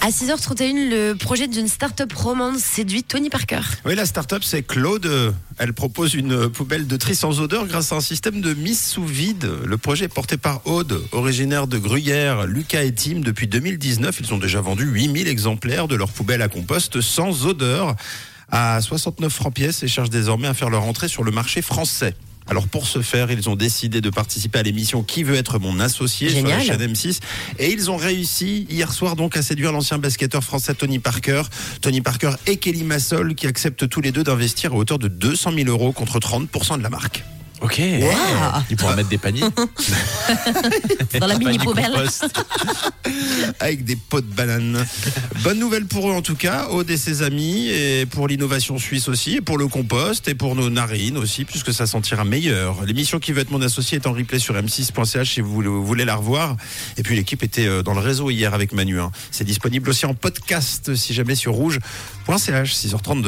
À 6h31, le projet d'une start-up romande séduit Tony Parker. Oui, la start-up, c'est Claude. Elle propose une poubelle de tri sans odeur grâce à un système de mise sous vide. Le projet est porté par Aude, originaire de Gruyère, Lucas et Tim. Depuis 2019, ils ont déjà vendu 8000 exemplaires de leur poubelle à compost sans odeur à 69 francs pièce et cherchent désormais à faire leur entrée sur le marché français. Alors pour ce faire, ils ont décidé de participer à l'émission Qui veut être mon associé Génial. sur la chaîne M6 et ils ont réussi hier soir donc à séduire l'ancien basketteur français Tony Parker, Tony Parker et Kelly Massol qui acceptent tous les deux d'investir à hauteur de 200 000 euros contre 30% de la marque. Ok. Il pourra mettre des paniers. Dans la mini poubelle. avec des pots de banane. Bonne nouvelle pour eux en tout cas, Aude et ses amis, et pour l'innovation suisse aussi, et pour le compost, et pour nos narines aussi, puisque ça sentira meilleur. L'émission qui veut être mon associé est en replay sur m6.ch si vous voulez la revoir. Et puis l'équipe était euh, dans le réseau hier avec Manu. hein. C'est disponible aussi en podcast si jamais sur rouge.ch, 6h32.